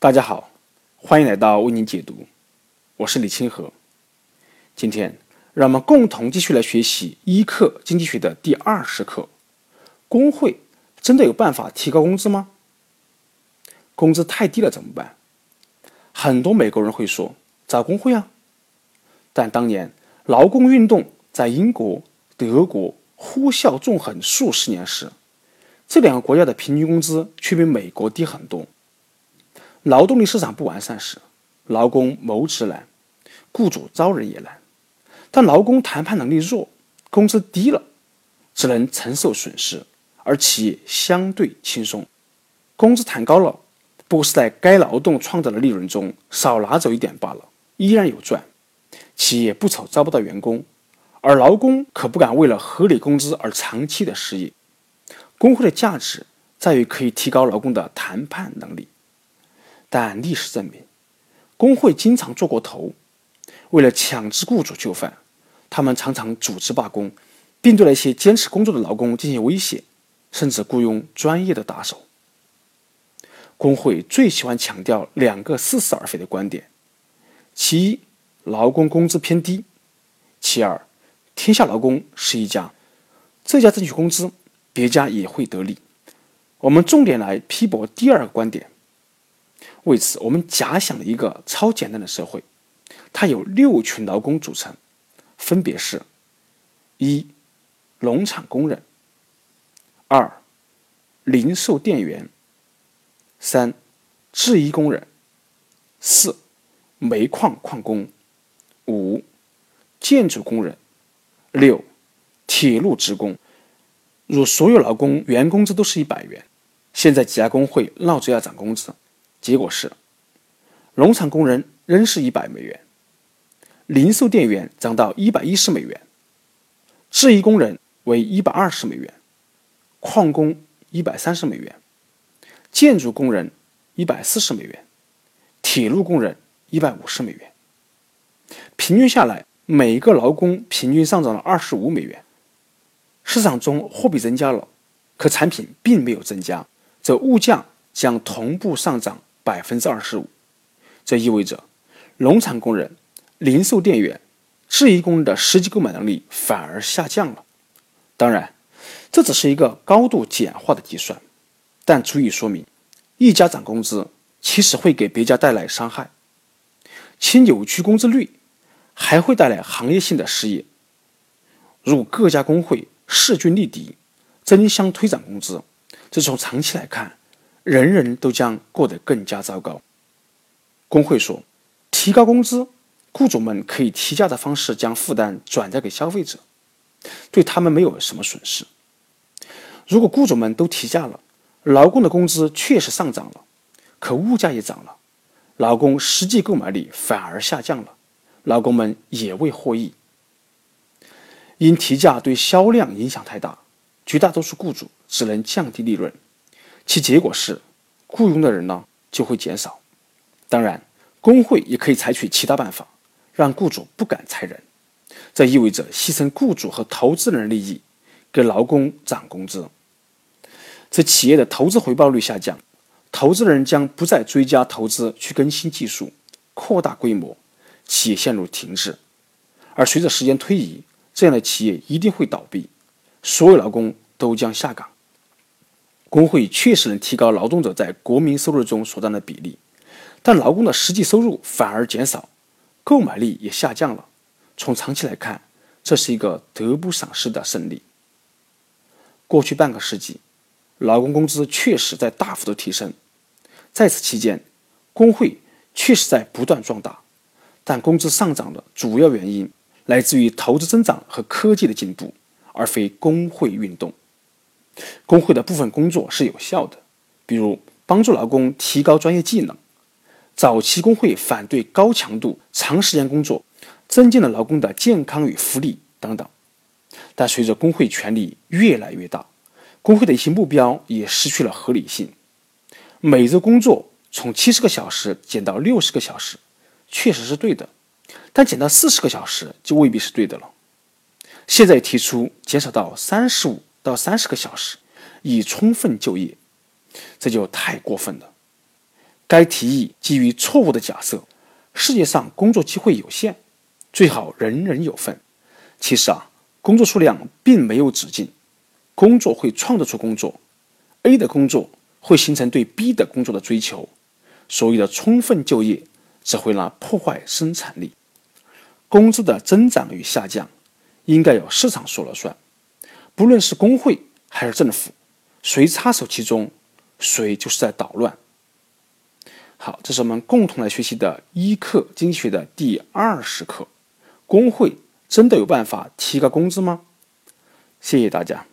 大家好，欢迎来到为您解读，我是李清河。今天让我们共同继续来学习一课经济学的第二十课：工会真的有办法提高工资吗？工资太低了怎么办？很多美国人会说找工会啊。但当年劳工运动在英国、德国呼啸纵横数十年时，这两个国家的平均工资却比美国低很多。劳动力市场不完善时，劳工谋职难，雇主招人也难。但劳工谈判能力弱，工资低了，只能承受损失，而企业相对轻松。工资谈高了，不过是在该劳动创造的利润中少拿走一点罢了，依然有赚。企业不愁招不到员工，而劳工可不敢为了合理工资而长期的失业。工会的价值在于可以提高劳工的谈判能力。但历史证明，工会经常做过头。为了强制雇主就范，他们常常组织罢工，并对那些坚持工作的劳工进行威胁，甚至雇佣专业的打手。工会最喜欢强调两个似是而非的观点：其一，劳工工资偏低；其二，天下劳工是一家，这家争取工资，别家也会得利。我们重点来批驳第二个观点。为此，我们假想了一个超简单的社会，它由六群劳工组成，分别是：一、农场工人；二、零售店员；三、制衣工人；四、煤矿矿工；五、建筑工人；六、铁路职工。如所有劳工原工资都是一百元，现在几家工会闹着要涨工资。结果是，农场工人仍是一百美元，零售店员涨到一百一十美元，制衣工人为一百二十美元，矿工一百三十美元，建筑工人一百四十美元，铁路工人一百五十美元。平均下来，每个劳工平均上涨了二十五美元。市场中货币增加了，可产品并没有增加，则物价将同步上涨。百分之二十五，这意味着农场工人、零售店员、制衣工人的实际购买能力反而下降了。当然，这只是一个高度简化的计算，但足以说明一家涨工资其实会给别家带来伤害，其扭曲工资率还会带来行业性的失业。如各家工会势均力敌，争相推涨工资，这从长期来看。人人都将过得更加糟糕。工会说，提高工资，雇主们可以提价的方式将负担转嫁给消费者，对他们没有什么损失。如果雇主们都提价了，劳工的工资确实上涨了，可物价也涨了，劳工实际购买力反而下降了，劳工们也未获益。因提价对销量影响太大，绝大多数雇主只能降低利润。其结果是，雇佣的人呢就会减少。当然，工会也可以采取其他办法，让雇主不敢裁人。这意味着牺牲雇主和投资人利益，给劳工涨工资。这企业的投资回报率下降，投资人将不再追加投资去更新技术、扩大规模，企业陷入停滞。而随着时间推移，这样的企业一定会倒闭，所有劳工都将下岗。工会确实能提高劳动者在国民收入中所占的比例，但劳工的实际收入反而减少，购买力也下降了。从长期来看，这是一个得不偿失的胜利。过去半个世纪，劳工工资确实在大幅度提升，在此期间，工会确实在不断壮大，但工资上涨的主要原因来自于投资增长和科技的进步，而非工会运动。工会的部分工作是有效的，比如帮助劳工提高专业技能。早期工会反对高强度、长时间工作，增进了劳工的健康与福利等等。但随着工会权力越来越大，工会的一些目标也失去了合理性。每周工作从七十个小时减到六十个小时，确实是对的，但减到四十个小时就未必是对的了。现在提出减少到三十五。到三十个小时，以充分就业，这就太过分了。该提议基于错误的假设：世界上工作机会有限，最好人人有份。其实啊，工作数量并没有止境，工作会创造出工作，A 的工作会形成对 B 的工作的追求。所谓的充分就业只会让破坏生产力。工资的增长与下降应该由市场说了算，不论是工会还是政府，谁插手其中，谁就是在捣乱。好，这是我们共同来学习的一课经济学的第二十课。工会真的有办法提高工资吗？谢谢大家。